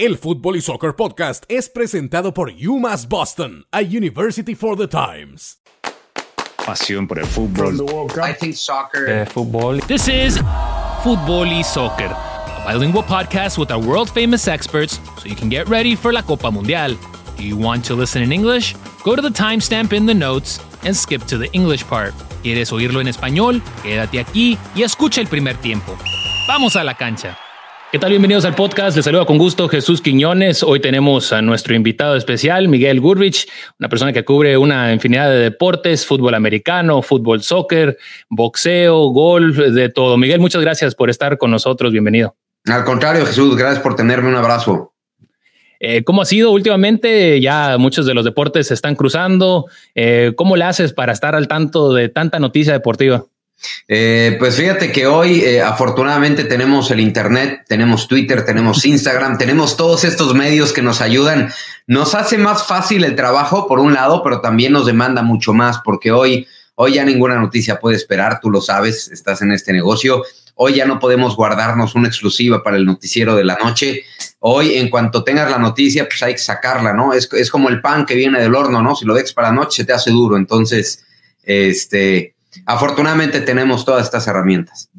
El Fútbol y Soccer Podcast es presentado por UMass Boston, a University for the Times. Pasión por el fútbol. I think soccer. Eh, fútbol. This is Fútbol y Soccer, a bilingual podcast with our world famous experts so you can get ready for la Copa Mundial. Do you want to listen in English? Go to the timestamp in the notes and skip to the English part. ¿Quieres oírlo en español? Quédate aquí y escucha el primer tiempo. Vamos a la cancha. ¿Qué tal? Bienvenidos al podcast. Les saluda con gusto Jesús Quiñones. Hoy tenemos a nuestro invitado especial, Miguel Gurvich, una persona que cubre una infinidad de deportes, fútbol americano, fútbol, soccer, boxeo, golf, de todo. Miguel, muchas gracias por estar con nosotros. Bienvenido. Al contrario, Jesús, gracias por tenerme. Un abrazo. Eh, ¿Cómo ha sido últimamente? Ya muchos de los deportes se están cruzando. Eh, ¿Cómo le haces para estar al tanto de tanta noticia deportiva? Eh, pues fíjate que hoy eh, afortunadamente tenemos el Internet, tenemos Twitter, tenemos Instagram, tenemos todos estos medios que nos ayudan. Nos hace más fácil el trabajo por un lado, pero también nos demanda mucho más porque hoy, hoy ya ninguna noticia puede esperar, tú lo sabes, estás en este negocio. Hoy ya no podemos guardarnos una exclusiva para el noticiero de la noche. Hoy, en cuanto tengas la noticia, pues hay que sacarla, ¿no? Es, es como el pan que viene del horno, ¿no? Si lo dejas para la noche, se te hace duro. Entonces, este, afortunadamente tenemos todas estas herramientas.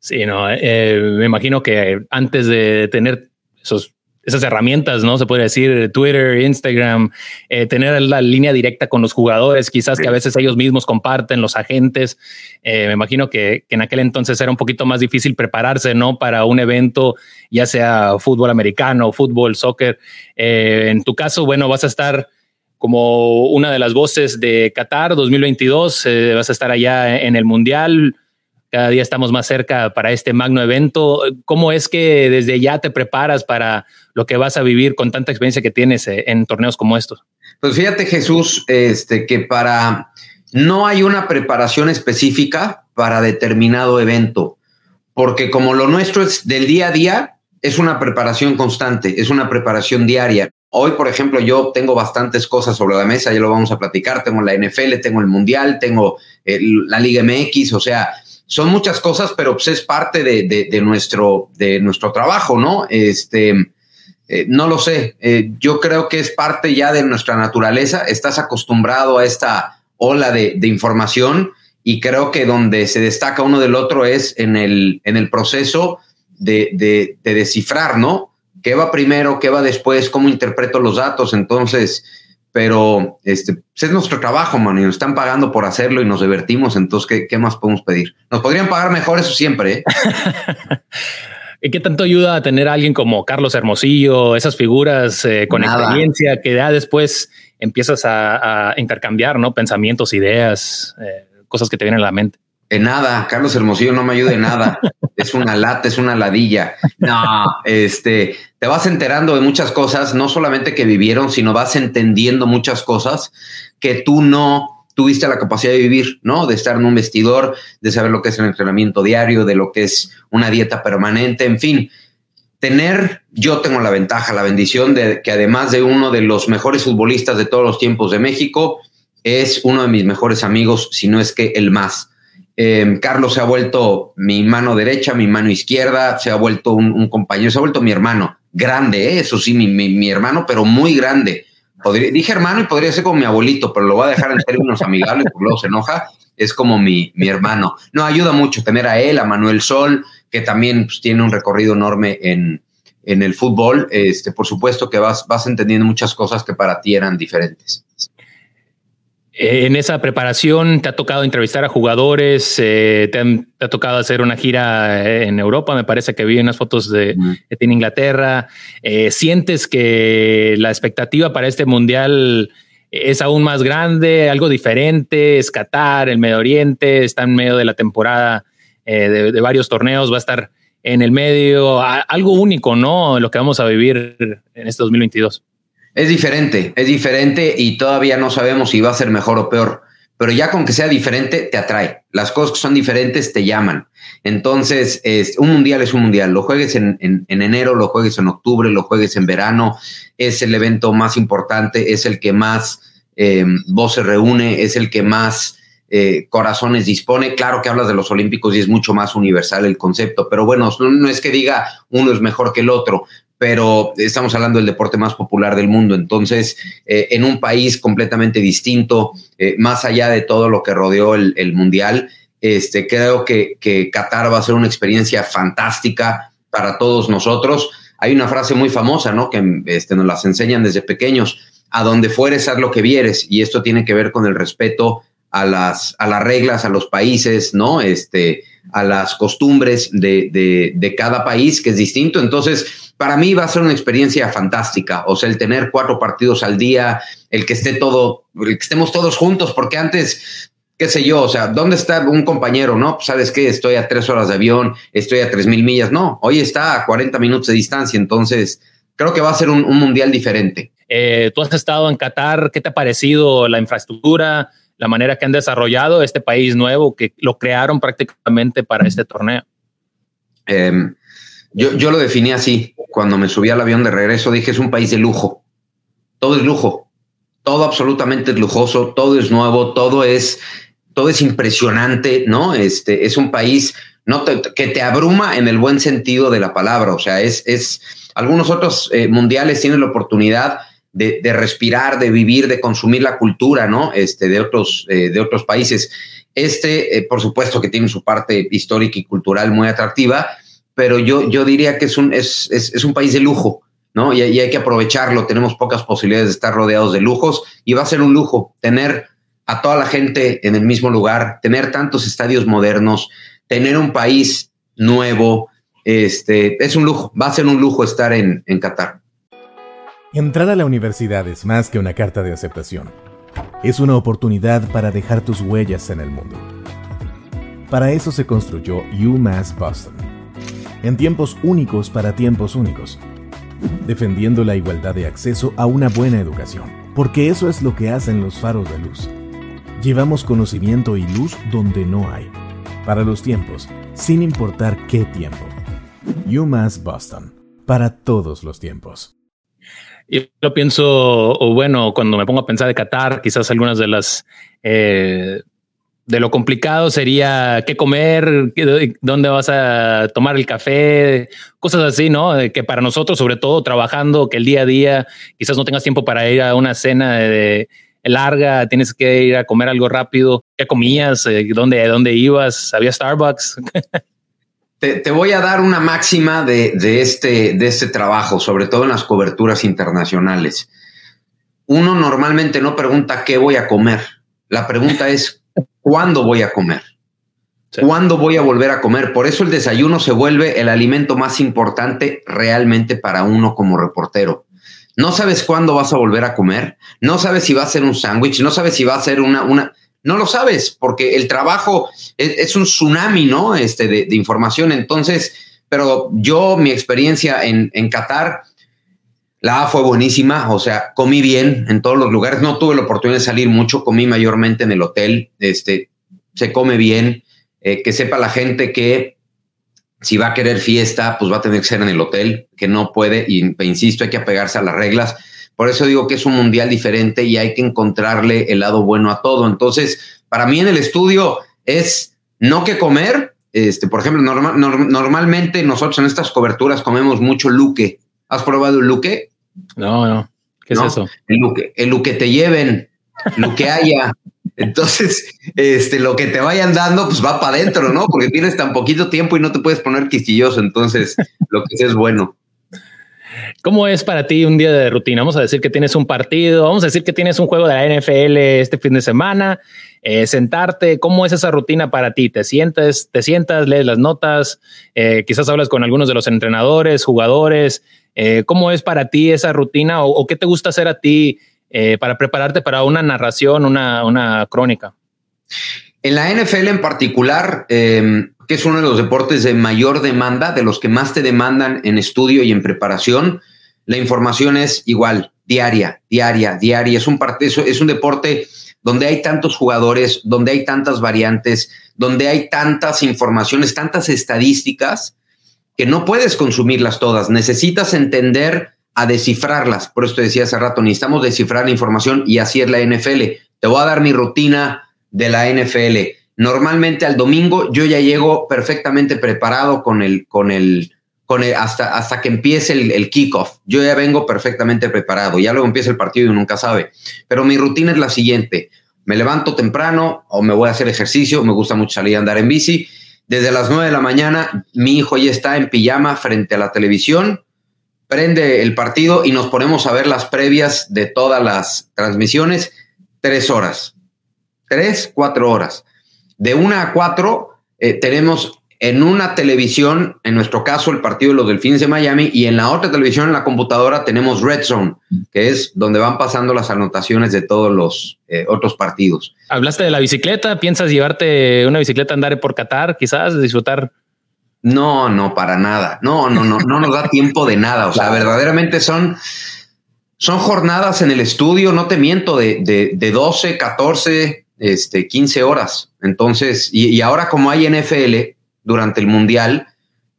Sí, no, eh, me imagino que antes de tener esos, esas herramientas, ¿no? Se puede decir Twitter, Instagram, eh, tener la línea directa con los jugadores, quizás que a veces ellos mismos comparten, los agentes. Eh, me imagino que, que, en aquel entonces era un poquito más difícil prepararse, ¿no? Para un evento, ya sea fútbol americano, fútbol, soccer. en tu caso, bueno, vas a estar como una de las voces de Qatar 2022. Eh, vas a estar allá en el Mundial. Cada día estamos más cerca para este magno evento. ¿Cómo es que desde ya te preparas para lo que vas a vivir con tanta experiencia que tienes eh, en torneos como estos? Pues fíjate, Jesús, este, que para no hay una preparación específica para determinado evento, porque como lo nuestro es del día a día, es una preparación constante, es una preparación diaria. Hoy, por ejemplo, yo tengo bastantes cosas sobre la mesa, ya lo vamos a platicar. Tengo la NFL, tengo el Mundial, tengo el, la Liga MX, o sea, son muchas cosas, pero pues es parte de nuestro, de nuestro trabajo, ¿no? Este, eh, no lo sé, eh, yo creo que es parte ya de nuestra naturaleza. Estás acostumbrado a esta ola de, de información y creo que donde se destaca uno del otro es en el, en el proceso de, de, de descifrar, ¿no? ¿Qué va primero? ¿Qué va después? ¿Cómo interpreto los datos? Entonces, pero este pues es nuestro trabajo, man, y nos están pagando por hacerlo y nos divertimos, entonces, ¿qué, qué más podemos pedir? Nos podrían pagar mejor, eso siempre. ¿eh? ¿Y qué tanto ayuda a tener a alguien como Carlos Hermosillo, esas figuras eh, con Nada. experiencia que ya después empiezas a, a intercambiar, ¿no? Pensamientos, ideas, eh, cosas que te vienen a la mente. En nada, Carlos Hermosillo no me ayuda en nada. es una lata, es una ladilla. No, este, te vas enterando de muchas cosas, no solamente que vivieron, sino vas entendiendo muchas cosas que tú no tuviste la capacidad de vivir, ¿no? De estar en un vestidor, de saber lo que es el entrenamiento diario, de lo que es una dieta permanente, en fin. Tener, yo tengo la ventaja, la bendición de que además de uno de los mejores futbolistas de todos los tiempos de México, es uno de mis mejores amigos, si no es que el más. Eh, Carlos se ha vuelto mi mano derecha, mi mano izquierda, se ha vuelto un, compañero, se ha vuelto mi hermano. Grande, ¿eh? eso sí, mi, mi, hermano, pero muy grande. Dije hermano y podría ser como mi abuelito, pero lo voy a dejar en términos amigables porque luego se enoja. Es como mi, mi hermano. No, ayuda mucho tener a él, a Manuel Sol, que también pues, tiene un recorrido enorme en, en el fútbol. Este, por supuesto que vas, vas entendiendo muchas cosas que para ti eran diferentes. En esa preparación te ha tocado entrevistar a jugadores, eh, te, han, te, ha tocado hacer una gira en Europa, me parece que vi unas fotos de, de en Inglaterra. Eh, ¿Sientes que la expectativa para este mundial es aún más grande, algo diferente? Es Qatar, el Medio Oriente, está en medio de la temporada eh, de, de, varios torneos, va a estar en el medio, algo único, ¿no? Lo que vamos a vivir en este 2022. Es diferente, es diferente y todavía no sabemos si va a ser mejor o peor, pero ya con que sea diferente te atrae. Las cosas que son diferentes te llaman. Entonces, es, un mundial es un mundial. Lo juegues en, en, en, enero, lo juegues en octubre, lo juegues en verano. Es el evento más importante, es el que más eh, voz se reúne, es el que más eh, corazones dispone. Claro que hablas de los Olímpicos y es mucho más universal el concepto, pero bueno, no, no es que diga uno es mejor que el otro, pero estamos hablando del deporte más popular del mundo. Entonces, eh, en un país completamente distinto, eh, más allá de todo lo que rodeó el, Mundial, este, creo que, que, Qatar va a ser una experiencia fantástica para todos nosotros. Hay una frase muy famosa, ¿no? Que este, nos las enseñan desde pequeños. A donde fueres, haz lo que vieres. Y esto tiene que ver con el respeto a las, a las reglas, a los países, ¿no? Este, a las costumbres de, de, cada país, que es distinto. Entonces, para mí va a ser una experiencia fantástica. O sea, el tener cuatro partidos al día, el que esté todo, el que estemos todos juntos, porque antes, qué sé yo, o sea, ¿dónde está un compañero? No, pues, sabes qué, estoy a tres horas de avión, estoy a tres mil millas. No, hoy está a 40 minutos de distancia. Entonces, creo que va a ser un, mundial diferente. Eh, tú has estado en Qatar, ¿qué te ha parecido la infraestructura? La manera que han desarrollado este país nuevo que lo crearon prácticamente para este torneo. Eh, yo, yo lo definí así. Cuando me subí al avión de regreso, dije es un país de lujo. Todo es lujo. Todo absolutamente es lujoso, todo es nuevo, todo es, todo es impresionante, ¿no? Este es un país no que te abruma en el buen sentido de la palabra. O sea, es, es algunos otros eh, mundiales tienen la oportunidad de, respirar, de vivir, de consumir la cultura, ¿no? Este, de otros, eh, de otros países. Este, eh, por supuesto que tiene su parte histórica y cultural muy atractiva, pero yo, yo diría que es un, es, es, un país de lujo, ¿no? Y, hay que aprovecharlo. Tenemos pocas posibilidades de estar rodeados de lujos y va a ser un lujo tener a toda la gente en el mismo lugar, tener tantos estadios modernos, tener un país nuevo. Este, es un lujo, va a ser un lujo estar en, en Qatar. Entrar a la universidad es más que una carta de aceptación. Es una oportunidad para dejar tus huellas en el mundo. Para eso se construyó UMass Boston en tiempos únicos para tiempos únicos, defendiendo la igualdad de acceso a una buena educación, porque eso es lo que hacen los faros de luz. Llevamos conocimiento y luz donde no hay, para los tiempos, sin importar qué tiempo. UMass Boston, para todos los tiempos. Yo pienso, o bueno, cuando me pongo a pensar de Qatar, quizás algunas de las eh, de lo complicado sería qué comer, dónde vas a tomar el café, cosas así, ¿no? Que para nosotros, sobre todo trabajando, que el día a día quizás no tengas tiempo para ir a una cena de, larga, tienes que ir a comer algo rápido. ¿Qué comías? Eh, ¿Dónde, dónde ibas? ¿Había Starbucks? Te, voy a dar una máxima de, de, este, de este trabajo, sobre todo en las coberturas internacionales. Uno normalmente no pregunta qué voy a comer. La pregunta es ¿Cuándo voy a comer? ¿Cuándo voy a volver a comer? Por eso el desayuno se vuelve el alimento más importante realmente para uno como reportero. No sabes cuándo vas a volver a comer, no sabes si va a ser un sándwich, no sabes si va a ser una, una, no lo sabes, porque el trabajo es, un tsunami, ¿no? Este de, información. Entonces, pero yo, mi experiencia en, en Qatar, la fue buenísima, o sea, comí bien en todos los lugares. No tuve la oportunidad de salir mucho, comí mayormente en el hotel. Este, se come bien. Eh, que sepa la gente que si va a querer fiesta, pues va a tener que ser en el hotel, que no puede, y insisto, hay que apegarse a las reglas. Por eso digo que es un mundial diferente y hay que encontrarle el lado bueno a todo. Entonces, para mí en el estudio es no que comer. Este, por ejemplo, normalmente nosotros en estas coberturas comemos mucho luque. ¿Has probado el luque? No, no. ¿Qué es eso? El luque, el que te lleven, lo que haya. Entonces, este, lo que te vayan dando, pues va para adentro, ¿no? Porque tienes tan poquito tiempo y no te puedes poner quisquilloso. Entonces, lo que sea es bueno. ¿Cómo es para ti un día de rutina? Vamos a decir que tienes un partido, vamos a decir que tienes un juego de la NFL este fin de semana, eh, sentarte, ¿cómo es esa rutina para ti? ¿Te sientes, te sientas, lees las notas, eh, quizás hablas con algunos de los entrenadores, jugadores? Eh, ¿Cómo es para ti esa rutina o, qué te gusta hacer a ti para prepararte para una narración, una, crónica? En la NFL en particular, em, que es uno de los deportes de mayor demanda, de los que más te demandan en estudio y en preparación, la información es igual, diaria, diaria, diaria. Es un, es un deporte donde hay tantos jugadores, donde hay tantas variantes, donde hay tantas informaciones, tantas estadísticas, que no puedes consumirlas todas. Necesitas entender a descifrarlas. Por eso te decía hace rato, necesitamos descifrar la información y así es la NFL. Te voy a dar mi rutina de la NFL. Normalmente al domingo yo ya llego perfectamente preparado con el, con el, con hasta, hasta que empiece el, el kickoff. Yo ya vengo perfectamente preparado, ya luego empieza el partido y nunca sabe. Pero mi rutina es la siguiente. Me levanto temprano o me voy a hacer ejercicio, me gusta mucho salir a andar en bici. Desde las 9 de la mañana mi hijo ya está en pijama frente a la televisión, prende el partido y nos ponemos a ver las previas de todas las transmisiones, tres horas, tres, cuatro horas. De una a cuatro eh, tenemos en una televisión, en nuestro caso el partido de los Delfines de Miami, y en la otra televisión, en la computadora, tenemos Red Zone, que es donde van pasando las anotaciones de todos los eh, otros partidos. Hablaste de la bicicleta, ¿piensas llevarte una bicicleta andar por Qatar, quizás, disfrutar? No, no, para nada. No, no, no, no nos da tiempo de nada. O sea, verdaderamente son, son jornadas en el estudio, no te miento, de, de, de 12, 14, este, 15 horas. Entonces, y, ahora como hay NFL, durante el Mundial,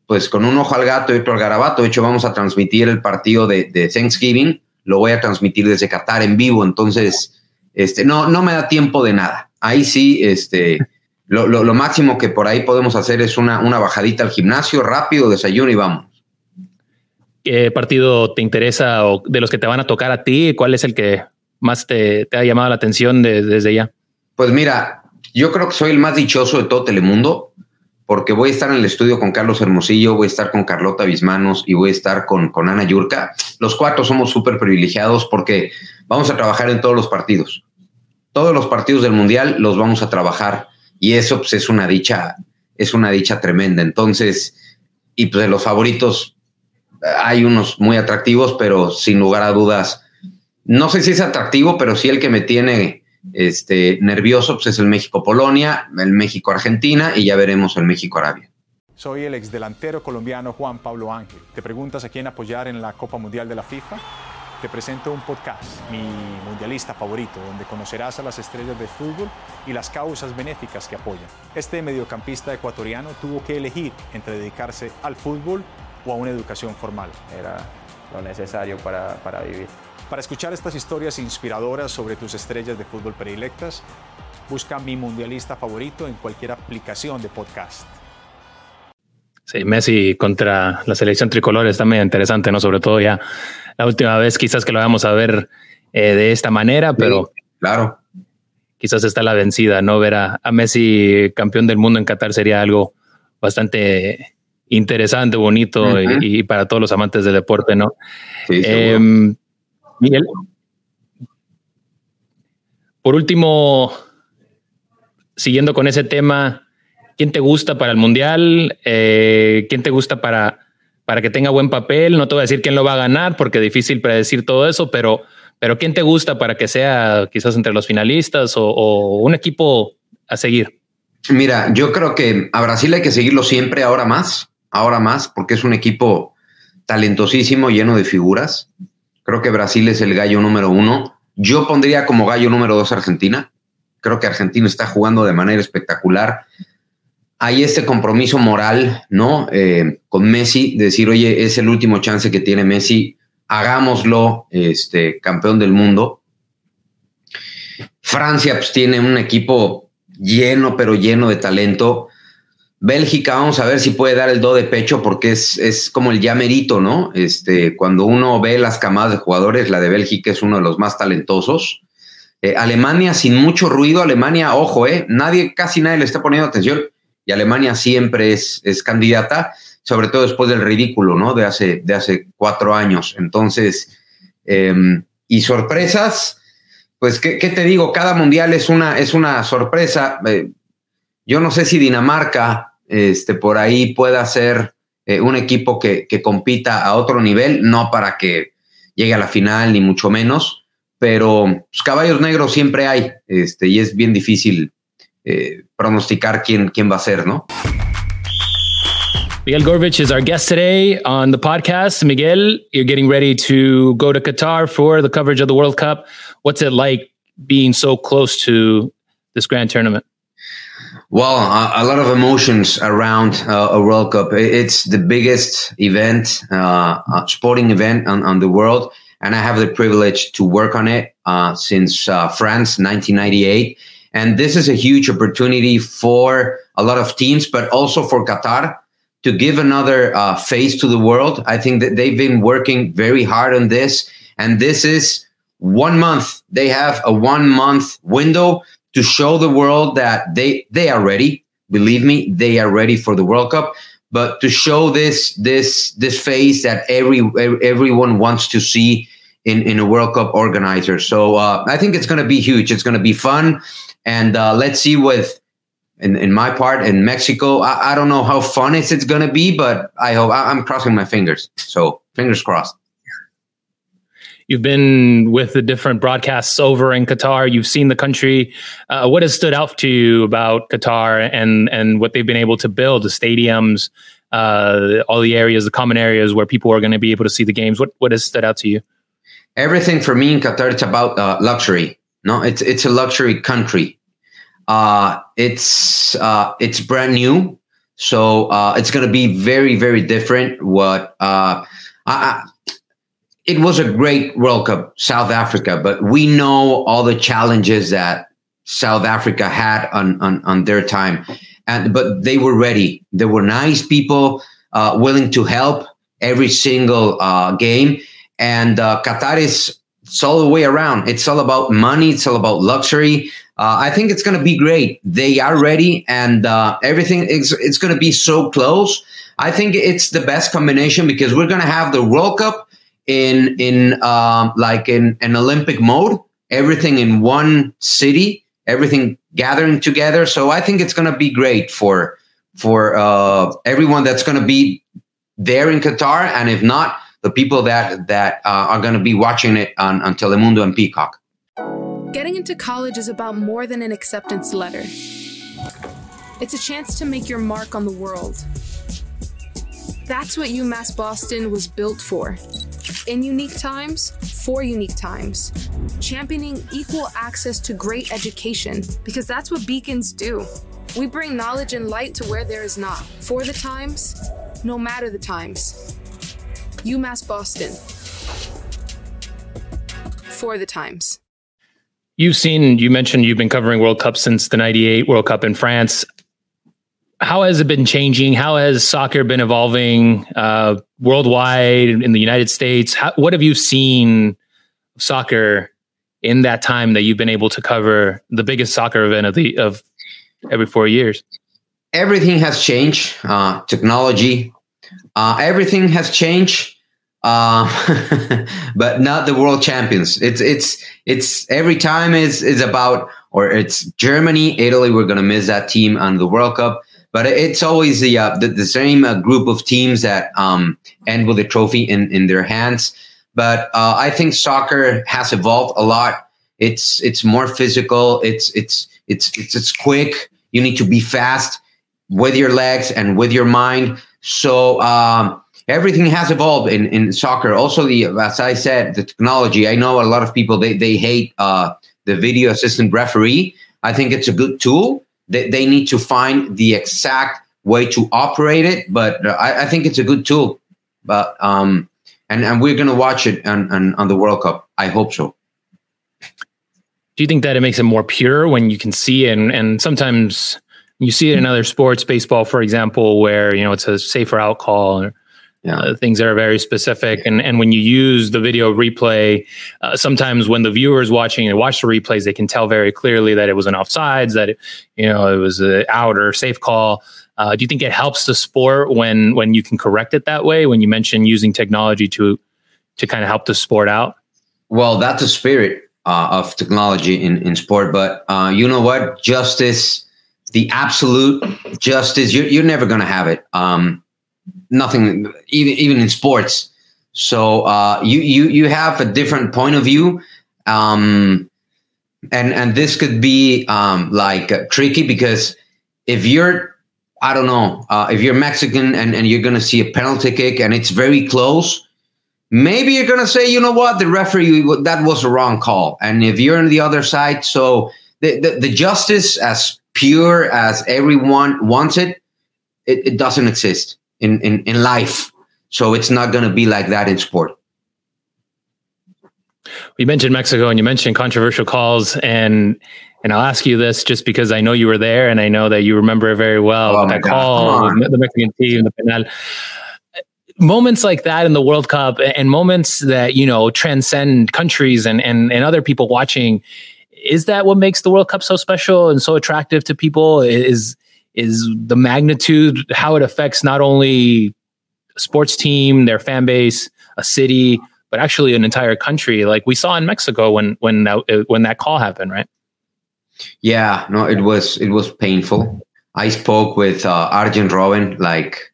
pues con un ojo al gato y otro al garabato. De hecho, vamos a transmitir el partido de, Thanksgiving, lo voy a transmitir desde Qatar en vivo, entonces, este, no, no me da tiempo de nada. Ahí sí, este, lo, lo, máximo que por ahí podemos hacer es una, una bajadita al gimnasio, rápido, desayuno y vamos. ¿Qué partido te interesa o de los que te van a tocar a ti? ¿Cuál es el que más te, ha llamado la atención desde ya? Pues mira, yo creo que soy el más dichoso de todo Telemundo porque voy a estar en el estudio con Carlos Hermosillo, voy a estar con Carlota Bismanos y voy a estar con, con Ana Yurka. Los cuatro somos súper privilegiados porque vamos a trabajar en todos los partidos. Todos los partidos del Mundial los vamos a trabajar y eso pues, es una dicha, es una dicha tremenda. Entonces, y pues de los favoritos hay unos muy atractivos, pero sin lugar a dudas, no sé si es atractivo, pero sí el que me tiene este, nervioso pues es el México-Polonia, el México-Argentina y ya veremos el México-Arabia. Soy el exdelantero colombiano Juan Pablo Ángel. ¿Te preguntas a quién apoyar en la Copa Mundial de la FIFA? Te presento un podcast, mi mundialista favorito, donde conocerás a las estrellas de fútbol y las causas benéficas que apoyan. Este mediocampista ecuatoriano tuvo que elegir entre dedicarse al fútbol o a una educación formal. Era lo necesario para, para vivir. Para escuchar estas historias inspiradoras sobre tus estrellas de fútbol predilectas, busca mi mundialista favorito en cualquier aplicación de podcast. Sí, Messi contra la selección tricolor está muy interesante, ¿no? Sobre todo ya la última vez quizás que lo vamos a ver eh, de esta manera, pero claro. Quizás está la vencida, ¿no? Ver a, Messi campeón del mundo en Qatar sería algo bastante interesante, bonito y, para todos los amantes del deporte, ¿no? Sí, eh, Miguel. Por último, siguiendo con ese tema, ¿quién te gusta para el Mundial? Eh, ¿Quién te gusta para, para que tenga buen papel? No te voy a decir quién lo va a ganar porque es difícil predecir todo eso, pero, pero ¿quién te gusta para que sea quizás entre los finalistas o un equipo a seguir? Mira, yo creo que a Brasil hay que seguirlo siempre, ahora más, ahora más, porque es un equipo talentosísimo, lleno de figuras. Creo que Brasil es el gallo número uno. Yo pondría como gallo número dos Argentina. Creo que Argentina está jugando de manera espectacular. Hay este compromiso moral, ¿no? Eh, con Messi, decir, oye, es el último chance que tiene Messi, hagámoslo, este, campeón del mundo. Francia, pues tiene un equipo lleno, pero lleno de talento. Bélgica, vamos a ver si puede dar el do de pecho porque es, es como el llamerito, ¿no? Este, cuando uno ve las camadas de jugadores, la de Bélgica es uno de los más talentosos. Eh, Alemania sin mucho ruido, Alemania, ojo, eh, nadie, casi nadie le está poniendo atención y Alemania siempre es, es candidata, sobre todo después del ridículo, ¿no? De hace, de hace cuatro años. Entonces, em, y sorpresas, pues, ¿qué, ¿qué, te digo? Cada mundial es una, es una sorpresa. Eh, yo no sé si Dinamarca este, por ahí pueda ser eh, un equipo que, que, compita a otro nivel, no para que llegue a la final ni mucho menos, pero pues, caballos negros siempre hay este, y es bien difícil eh, pronosticar quién, quién va a ser, ¿no? Miguel Gorvich is our guest today on the podcast. Miguel, you're getting ready to go to Qatar for the coverage of the World Cup. What's it like being so close to this grand tournament? Well, a, a, lot of emotions around uh, a World Cup. It's the biggest event, uh, sporting event on, on, the world, and I have the privilege to work on it uh, since uh, France, 1998. And this is a huge opportunity for a lot of teams, but also for Qatar to give another uh, face to the world. I think that they've been working very hard on this, and this is one month. They have a one month window to show the world that they they are ready. Believe me, they are ready for the World Cup. But to show this this this face that every everyone wants to see in in a World Cup organizer. So uh, I think it's going to be huge. It's going to be fun, and uh, let's see with in, in my part in Mexico. I, I don't know how fun it's, it's going to be, but I hope I, I'm crossing my fingers. So fingers crossed. You've been with the different broadcasts over in Qatar. You've seen the country. Uh, what has stood out to you about Qatar and and what they've been able to build? The stadiums, uh, all the areas, the common areas where people are going to be able to see the games. What what has stood out to you? Everything for me in Qatar, it's about uh, luxury. No, it's it's a luxury country. Uh, it's uh, it's brand new, so uh, it's going to be very very different. What I, it was a great World Cup, South Africa, but we know all the challenges that South Africa had on on, on their time, and but they were ready. They were nice people, uh, willing to help every single uh, game, and uh, Qatar is it's all the way around. It's all about money. It's all about luxury. Uh, I think it's going to be great. They are ready, and uh, everything is it's going to be so close. I think it's the best combination because we're going to have the World Cup in in um, like in an Olympic mode, everything in one city, everything gathering together. So I think it's going to be great for for uh, everyone that's going to be there in Qatar, and if not, the people that that uh, are going to be watching it on, on Telemundo and Peacock. Getting into college is about more than an acceptance letter. It's a chance to make your mark on the world. That's what UMass Boston was built for. In unique times, for unique times. Championing equal access to great education, because that's what beacons do. We bring knowledge and light to where there is not. For the times, no matter the times. UMass Boston. For the times. You've seen, you mentioned you've been covering World Cup since the 98 World Cup in France. How has it been changing? How has soccer been evolving uh, worldwide in the United States? How, what have you seen soccer in that time that you've been able to cover the biggest soccer event of the of every four years? Everything has changed. Uh, technology, uh, everything has changed, uh, but not the world champions. It's it's it's every time is is about or it's Germany, Italy. We're gonna miss that team on the World Cup, but it's always the uh, the, the, same uh, group of teams that um, end with a trophy in in their hands. But uh, I think soccer has evolved a lot. It's it's more physical. It's it's it's it's it's quick. You need to be fast with your legs and with your mind. So um, everything has evolved in, in soccer. Also, the as I said, the technology. I know a lot of people they they hate uh, the video assistant referee. I think it's a good tool. They, they need to find the exact way to operate it, but I, I think it's a good tool. But um, and and we're gonna watch it on, on on the World Cup. I hope so. Do you think that it makes it more pure when you can see and, and sometimes you see it in other sports, baseball, for example, where you know it's a safer out call or yeah. uh, things that are very specific. And and when you use the video replay, uh, sometimes when the viewers watching and watch the replays, they can tell very clearly that it was an offsides, that it, you know it was an out or safe call. Uh, do you think it helps the sport when when you can correct it that way? When you mention using technology to to kind of help the sport out. Well, that's the spirit uh, of technology in in sport. But uh, you know what, justice the absolute justice you're, you're never going to have it um, nothing even even in sports. So uh, you you you have a different point of view. Um, and and this could be um, like uh, tricky because if you're I don't know uh, if you're Mexican and, and you're going to see a penalty kick and it's very close maybe you're going to say you know what? The referee that was a wrong call. And if you're on the other side so the, the, the justice as pure as everyone wants it, it, it doesn't exist in, in, in life. So it's not going to be like that in sport. You mentioned Mexico and you mentioned controversial calls and and I'll ask you this just because I know you were there and I know that you remember it very well. Oh that call, the Mexican team, the penal. Moments like that in the World Cup and moments that, you know, transcend countries and, and, and other people watching. Is that what makes the World Cup so special and so attractive to people? Is is the magnitude, how it affects not only a sports team, their fan base, a city, but actually an entire country, like we saw in Mexico when when that, when that call happened, right? Yeah, no, it was it was painful. I spoke with uh, Arjen Robben like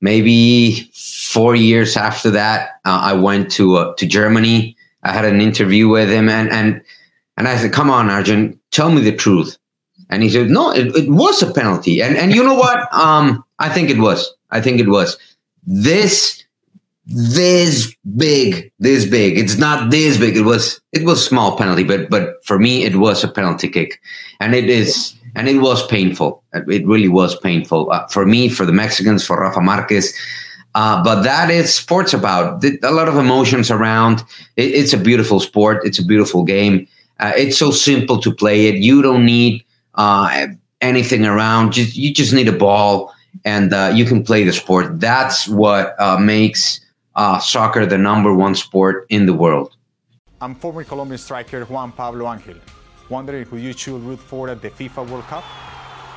maybe four years after that. Uh, I went to uh, to Germany. I had an interview with him, and and and I said, "Come on, Arjen, tell me the truth." And he said, "No, it, it was a penalty." And and you know what? Um, I think it was. I think it was. This this big, this big. It's not this big. It was it was small penalty, but but for me it was a penalty kick, and it is and it was painful. It really was painful uh, for me, for the Mexicans, for Rafa Marquez. Uh, but that is sports about a lot of emotions around. It, it's a beautiful sport. It's a beautiful game. Uh, it's so simple to play it. You don't need uh, anything around. Just you just need a ball, and uh, you can play the sport. That's what uh, makes uh, soccer the number one sport in the world. I'm former Colombian striker Juan Pablo Angel. Wondering who you should root for at the FIFA World Cup?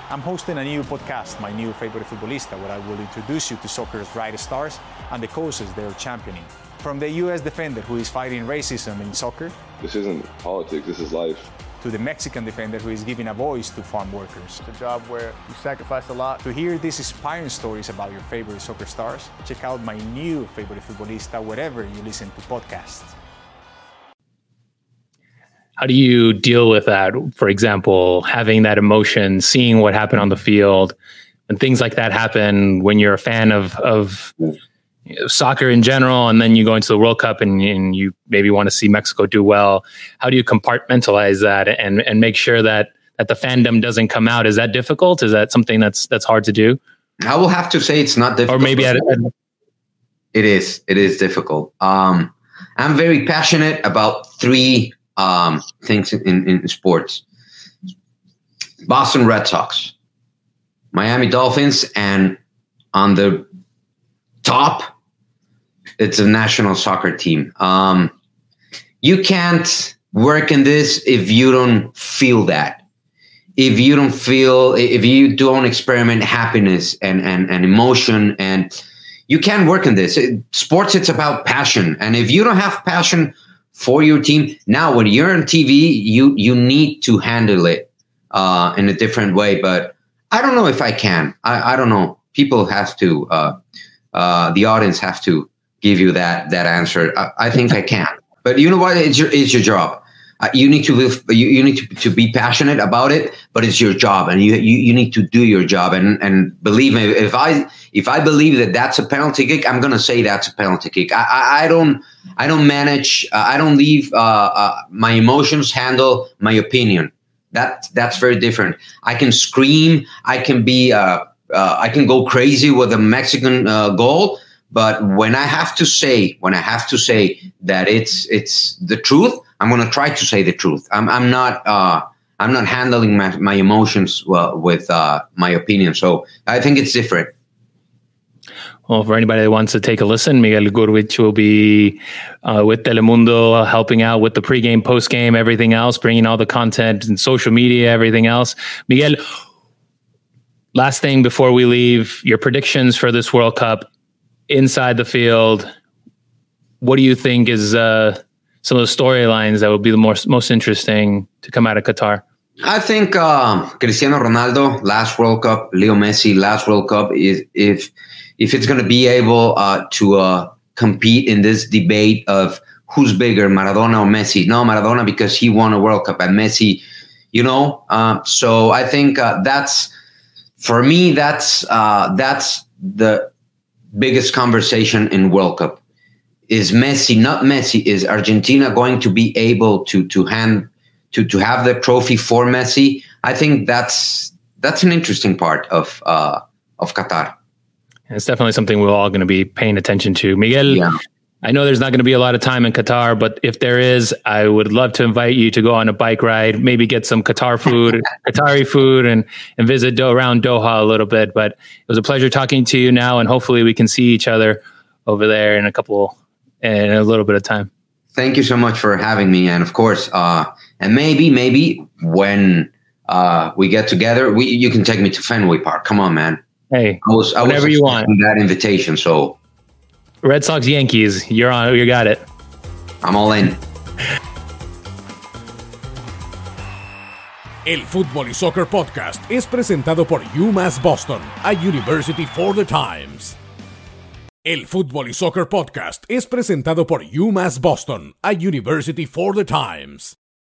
I'm hosting a new podcast, My New Favorite Futbolista, where I will introduce you to soccer's brightest stars and the causes they're championing. From the US defender who is fighting racism in soccer. This isn't politics, this is life to the Mexican defender who is giving a voice to farm workers. It's a job where you sacrifice a lot. To hear these inspiring stories about your favorite soccer stars, check out my new favorite futbolista wherever you listen to podcasts. How do you deal with that? For example, having that emotion, seeing what happened on the field, and things like that happen when you're a fan of of soccer in general, and then you go into the World Cup and, and you maybe want to see Mexico do well. How do you compartmentalize that and and make sure that that the fandom doesn't come out? Is that difficult? Is that something that's that's hard to do? I will have to say it's not difficult. Or maybe at, it is. It is difficult. Um, I'm very passionate about three um, things in, in sports: Boston Red Sox, Miami Dolphins, and on the top it's a national soccer team. Um, you can't work in this if you don't feel that. If you don't feel, if you don't experiment happiness and and, and emotion, and you can't work in this. It, sports, it's about passion, and if you don't have passion for your team, now when you're on TV, you you need to handle it uh, in a different way. But I don't know if I can. I, I don't know. People have to. Uh, uh, the audience have to give you that that answer. I, I think I can. But you know what? It's your it's your job. Uh, you need to live, you, you need to, to be passionate about it, but it's your job, and you, you you need to do your job. And and believe me, if I if I believe that that's a penalty kick, I'm gonna say that's a penalty kick. I I, I don't I don't manage. Uh, I don't leave uh, uh my emotions handle my opinion. That that's very different. I can scream. I can be. Uh, uh, I can go crazy with a Mexican goal, but when I have to say, when I have to say that it's it's the truth, I'm going to try to say the truth. I'm I'm not uh, I'm not handling my, my emotions well with uh, my opinion. So I think it's different. Well, for anybody that wants to take a listen, Miguel Gurvich will be uh, with Telemundo, helping out with the pregame, postgame, everything else, bringing all the content and social media, everything else. Miguel, last thing before we leave, your predictions for this World Cup inside the field, what do you think is uh, some of the storylines that would be the most most interesting to come out of Qatar? I think uh, Cristiano Ronaldo last World Cup, Leo Messi last World Cup is if if it's going to be able uh, to uh, compete in this debate of who's bigger, Maradona or Messi. No, Maradona because he won a World Cup, and Messi, you know. Uh, so I think uh, that's for me. That's uh, that's the biggest conversation in World Cup. Is Messi, not Messi, is Argentina going to be able to to hand to to have the trophy for Messi? I think that's that's an interesting part of uh, of Qatar. It's definitely something we're all going to be paying attention to. Miguel, yeah. I know there's not going to be a lot of time in Qatar, but if there is, I would love to invite you to go on a bike ride, maybe get some Qatar food, Qatari food, and and visit Do- around Doha a little bit. But it was a pleasure talking to you now, and hopefully we can see each other over there in a couple in a little bit of time. Thank you so much for having me, and of course, uh, and maybe maybe when uh, we get together, we you can take me to Fenway Park. Come on, man. Hey, I was I whenever was you want. that invitation, so Red Sox Yankees, you're on. You got it. I'm all in. El Fútbol y Soccer Podcast es presentado por UMass Boston, a University for the Times. El Fútbol y Soccer Podcast es presentado por UMass Boston, a University for the Times.